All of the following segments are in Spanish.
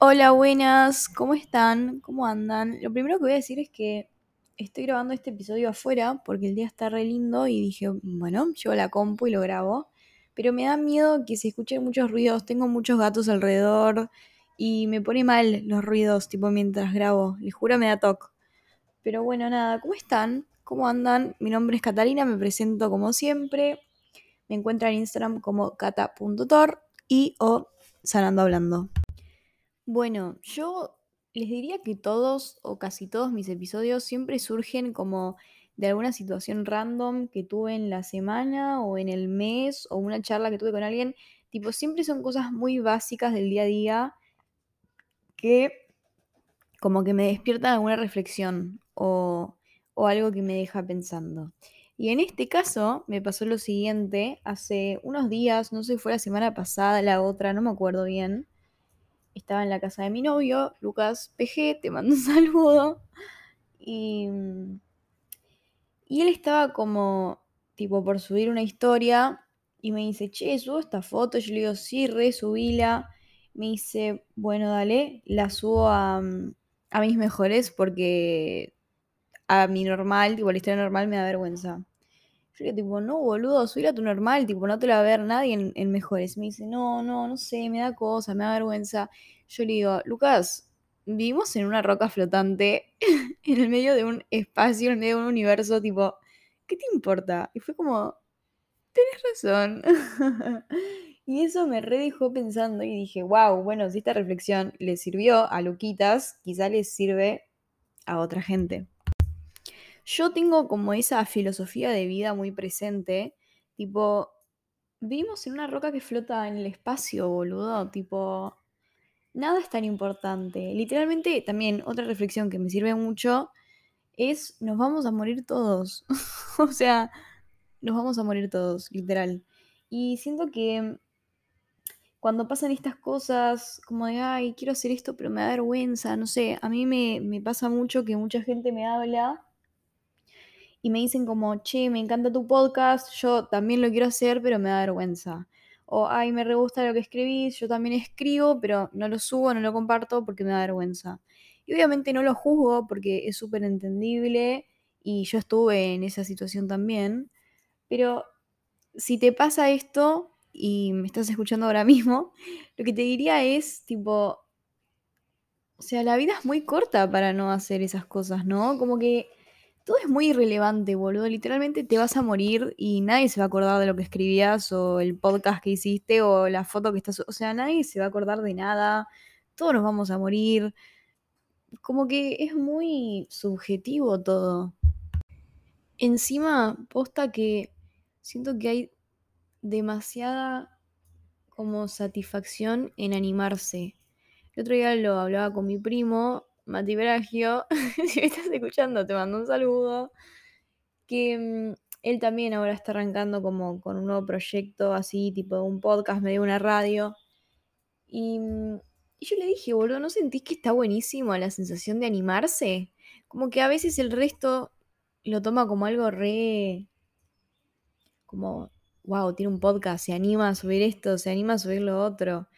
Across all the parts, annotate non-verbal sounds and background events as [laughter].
Hola, buenas, ¿cómo están? ¿Cómo andan? Lo primero que voy a decir es que estoy grabando este episodio afuera porque el día está re lindo y dije, bueno, llevo la compu y lo grabo. Pero me da miedo que se escuchen muchos ruidos, tengo muchos gatos alrededor y me pone mal los ruidos, tipo mientras grabo. Les juro me da toque. Pero bueno, nada, ¿cómo están? ¿Cómo andan? Mi nombre es Catalina, me presento como siempre. Me encuentran en Instagram como cata.tor y o sanando hablando. Bueno, yo les diría que todos o casi todos mis episodios siempre surgen como de alguna situación random que tuve en la semana o en el mes o una charla que tuve con alguien. Tipo, siempre son cosas muy básicas del día a día que como que me despiertan alguna reflexión o, algo que me deja pensando. Y en este caso me pasó lo siguiente, hace unos días, no sé si fue la semana pasada, la otra, no me acuerdo bien estaba en la casa de mi novio, Lucas PG, te mando un [laughs] saludo. Y, y él estaba como, tipo, por subir una historia y me dice, che, subo esta foto. Yo le digo, sí, re, subíla. Me dice, bueno, dale, la subo a, a mis mejores porque a mi normal, tipo, la historia normal me da vergüenza. Yo le digo, no, boludo, subir a tu normal, tipo, no te la va a ver nadie en, en mejores. Me dice, no, no, no sé, me da cosa, me da vergüenza. Yo le digo, Lucas, vivimos en una roca flotante, [laughs] en el medio de un espacio, en el medio de un universo, tipo, ¿qué te importa? Y fue como, tenés razón. [laughs] y eso me redejó pensando y dije, wow, bueno, si esta reflexión le sirvió a Luquitas, quizá le sirve a otra gente. Yo tengo como esa filosofía de vida muy presente, tipo, vivimos en una roca que flota en el espacio, boludo, tipo, nada es tan importante. Literalmente, también otra reflexión que me sirve mucho es, nos vamos a morir todos. [laughs] o sea, nos vamos a morir todos, literal. Y siento que cuando pasan estas cosas, como de, ay, quiero hacer esto, pero me da vergüenza, no sé, a mí me, me pasa mucho que mucha gente me habla y me dicen como, che, me encanta tu podcast, yo también lo quiero hacer, pero me da vergüenza o ay, me re gusta lo que escribís, yo también escribo, pero no lo subo, no lo comparto porque me da vergüenza. Y obviamente no lo juzgo porque es súper entendible y yo estuve en esa situación también, pero si te pasa esto y me estás escuchando ahora [laughs] mismo, lo que te diría es tipo, o sea, la vida es muy corta para no hacer esas cosas, ¿no? Como que todo es muy irrelevante, boludo. Literalmente te vas a morir y nadie se va a acordar de lo que escribías o el podcast que hiciste o la foto que estás... O sea, nadie se va a acordar de nada. Todos nos vamos a morir. Como que es muy subjetivo todo. Encima, posta que siento que hay demasiada como satisfacción en animarse. El otro día lo hablaba con mi primo Mati Bragio, [laughs] si me estás escuchando, te mando un saludo. Que mm, él también ahora está arrancando como con un nuevo proyecto así, tipo un podcast, medio una radio. Y, mm, y yo le dije, boludo, ¿no sentís que está buenísimo la sensación de animarse? Como que a veces el resto lo toma como algo re. como, wow, tiene un podcast, se anima a subir esto, se anima a subir lo otro.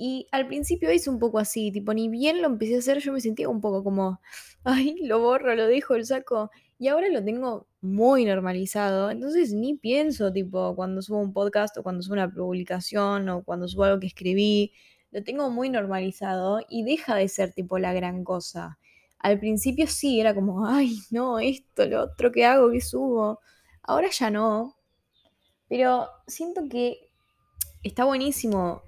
Y al principio hice un poco así, tipo, ni bien lo empecé a hacer, yo me sentía un poco como, [laughs] ay, lo borro, lo dejo, el saco. Y ahora lo tengo muy normalizado, entonces ni pienso, tipo, cuando subo un podcast o cuando subo una publicación o cuando subo algo que escribí, lo tengo muy normalizado y deja de ser, tipo, la gran cosa. Al principio sí, era como, ay, no, esto, lo otro que hago, que subo. Ahora ya no. Pero siento que está buenísimo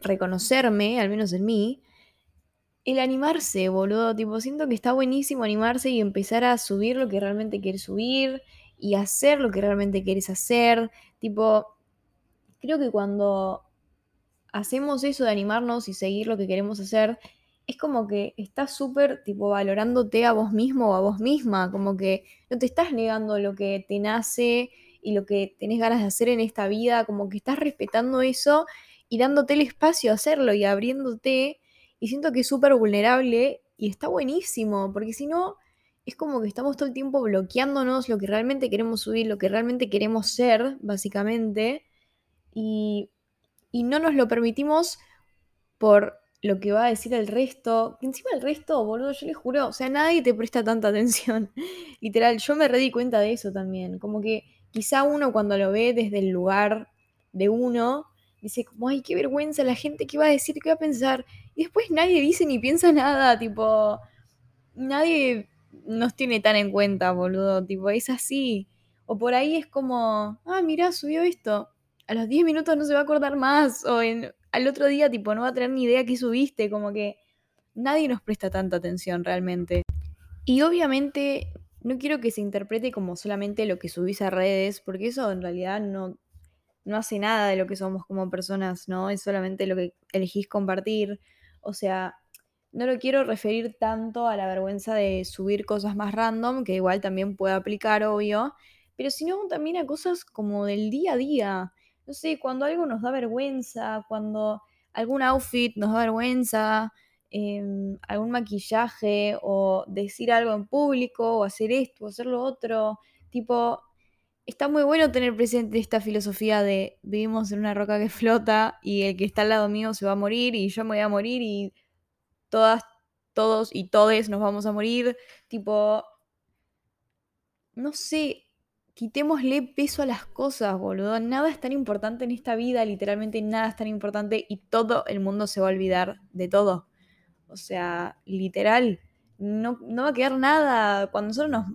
reconocerme, al menos en mí, el animarse, boludo. Tipo, siento que está buenísimo animarse y empezar a subir lo que realmente quieres subir y hacer lo que realmente quieres hacer. Tipo, creo que cuando hacemos eso de animarnos y seguir lo que queremos hacer, es como que estás súper, tipo, valorándote a vos mismo o a vos misma. Como que no te estás negando lo que te nace y lo que tenés ganas de hacer en esta vida. Como que estás respetando eso y dándote el espacio a hacerlo y abriéndote. Y siento que es súper vulnerable y está buenísimo, porque si no, es como que estamos todo el tiempo bloqueándonos lo que realmente queremos subir, lo que realmente queremos ser, básicamente, y, y no nos lo permitimos por lo que va a decir el resto. encima el resto, boludo, yo les juro, o sea, nadie te presta tanta atención. [laughs] Literal, yo me di cuenta de eso también. Como que quizá uno cuando lo ve desde el lugar de uno, dice como, ay, qué vergüenza la gente, qué va a decir, qué va a pensar. Y después nadie dice ni piensa nada, tipo, nadie nos tiene tan en cuenta, boludo, tipo, es así. O por ahí es como, ah, mira, subió esto. A los 10 minutos no se va a acordar más. O en, al otro día, tipo, no va a tener ni idea qué subiste. Como que nadie nos presta tanta atención realmente. Y obviamente no quiero que se interprete como solamente lo que subís a redes, porque eso en realidad no, no hace nada de lo que somos como personas, ¿no? Es solamente lo que elegís compartir. O sea, no lo quiero referir tanto a la vergüenza de subir cosas más random, que igual también puede aplicar, obvio, pero sino también a cosas como del día a día. No sé, cuando algo nos da vergüenza, cuando algún outfit nos da vergüenza, em, algún maquillaje o decir algo en público o hacer esto o hacer lo otro. Tipo, está muy bueno tener presente esta filosofía de vivimos en una roca que [laughs] flota y el que está al lado mío se va a morir y yo me voy a morir y todas, todos y todes nos vamos a morir. Tipo, no sé, quitémosle peso a las cosas, boludo. Nada es tan importante en esta vida, literalmente nada es tan importante y todo el mundo se va a olvidar de todo. O sea, literal, no, no va a quedar nada. Cuando nosotros nos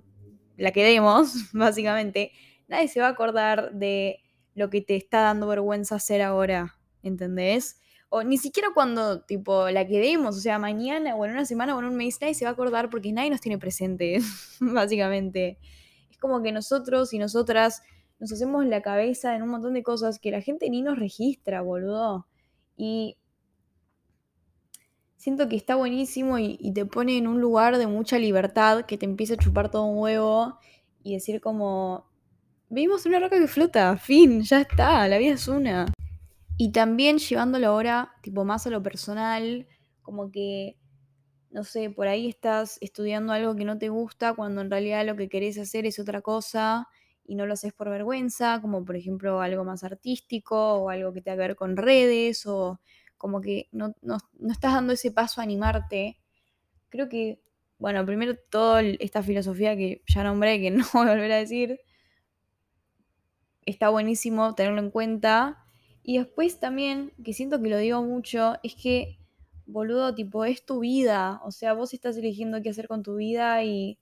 la quedemos, [laughs] básicamente, nadie se va a acordar de lo que te está dando vergüenza hacer ahora, ¿entendés? O ni siquiera cuando, tipo, la quedemos, o sea, mañana o en una semana o en un mes, nadie se va a acordar porque nadie nos tiene presente, [laughs] básicamente. Es como que nosotros y nosotras nos hacemos la cabeza en un montón de cosas que la gente ni nos registra, boludo. Y siento que está buenísimo y, y, te pone en un lugar de mucha libertad que te empieza a chupar todo un huevo y decir como, vivimos una roca que flota, fin, ya está, la vida es una. Y también llevándolo ahora, tipo, más a lo personal, como que, no sé, por ahí estás estudiando algo que no te gusta cuando en realidad lo que querés hacer es otra cosa y no lo haces por vergüenza, como por ejemplo algo más artístico o algo que tenga que ver con redes o como que no, no, no estás dando ese paso a animarte. Creo que, bueno, primero toda esta filosofía que ya nombré, que [laughs] no voy a volver a decir, está buenísimo tenerlo en cuenta y después también, que siento que lo digo mucho, es que, boludo, tipo, es tu vida. O sea, vos estás eligiendo qué hacer con tu vida y,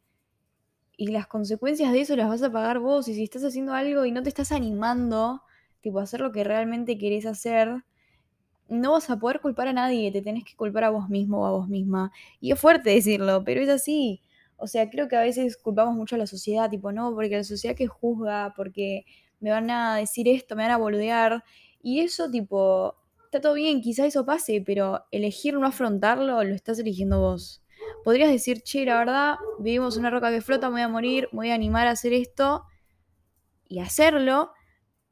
y las consecuencias de eso las vas a pagar vos. Y si estás haciendo algo y no te estás animando, tipo, a hacer lo que realmente querés hacer, no vas a poder culpar a nadie, te tenés que culpar a vos mismo o a vos misma. Y es fuerte decirlo, pero es así. O sea, creo que a veces culpamos mucho a la sociedad, tipo, no, porque la sociedad que juzga, porque me van a decir esto, me van a boludear. Y eso, tipo, está todo bien, quizá eso pase, pero elegir no afrontarlo lo estás eligiendo vos. Podrías decir, che, la verdad, vivimos una roca que flota, me voy a morir, me voy a animar a hacer esto y hacerlo.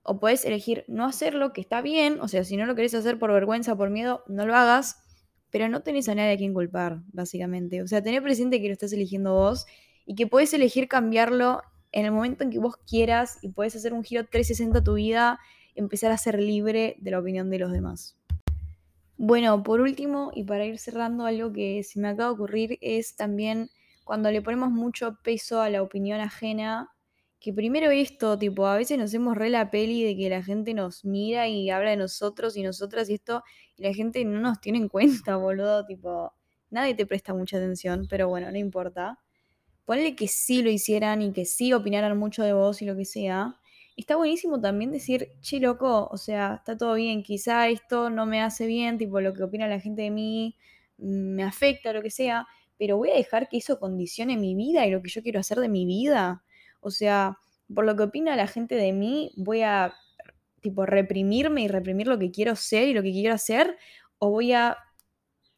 O puedes elegir no hacerlo, que está bien. O sea, si no lo querés hacer por vergüenza, por miedo, no lo hagas. Pero no tenés a nadie a quien culpar, básicamente. O sea, tener presente que lo estás eligiendo vos y que puedes elegir cambiarlo en el momento en que vos quieras y puedes hacer un giro 360 a tu vida empezar a ser libre de la opinión de los demás. Bueno, por último, y para ir cerrando, algo que se me acaba de ocurrir es también cuando le ponemos mucho peso a la opinión ajena, que primero esto, tipo, a veces nos hacemos re la peli de que la gente nos mira y habla de nosotros y nosotras y esto, y la gente no nos tiene en cuenta, [laughs] boludo, tipo, nadie te presta mucha atención, pero bueno, no importa. Ponle que sí lo hicieran y que sí opinaran mucho de vos y lo que sea, está buenísimo también decir, che, loco, o sea, está todo bien, quizá esto no me hace bien, tipo lo que opina la gente de mí mm, me afecta, lo que sea, pero voy a dejar que eso condicione mi vida y lo que yo quiero hacer de mi vida. O sea, por lo que opina la gente de mí, voy a, tipo, reprimirme y reprimir lo que quiero ser y lo que quiero hacer, o voy a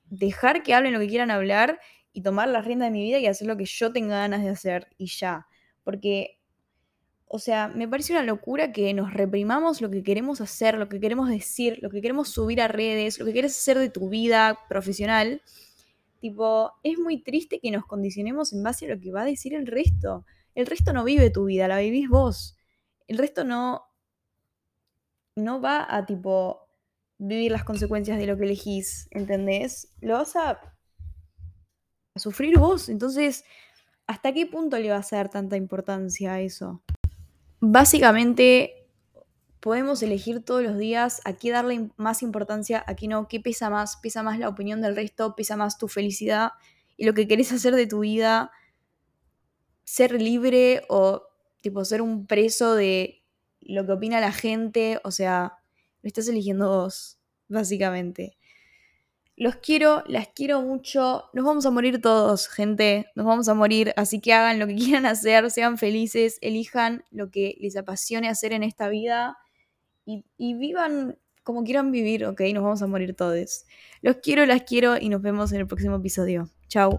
dejar que hablen lo que quieran hablar y tomar la rienda de mi vida y hacer lo que yo tenga ganas de hacer y ya. Porque o sea, me parece una locura que nos reprimamos lo que queremos hacer, lo que queremos decir, lo que queremos subir a redes, lo que quieres hacer de tu vida profesional. Tipo, es muy triste que nos condicionemos en base a lo que va a decir el resto. El resto no vive tu vida, la vivís vos. El resto no, no va a tipo vivir las consecuencias de lo que elegís, ¿entendés? Lo vas a, sufrir vos, entonces, ¿hasta qué punto le va a hacer tanta importancia a eso? Básicamente, podemos elegir todos los días a qué darle más importancia, a qué no, qué pesa más, pesa más la opinión del resto, pesa más tu felicidad y lo que querés hacer de tu vida, ser libre o tipo ser un preso de lo que opina la gente, o sea, lo estás eligiendo vos, básicamente. Los quiero, las quiero mucho. Nos vamos a morir todos, gente. Nos vamos a morir. Así que hagan lo que [laughs] quieran hacer, sean felices, elijan lo que les apasione hacer en esta vida y, vivan como quieran vivir, ¿ok? Nos vamos a morir todos. Los quiero, las quiero y nos vemos en el próximo episodio. Chao.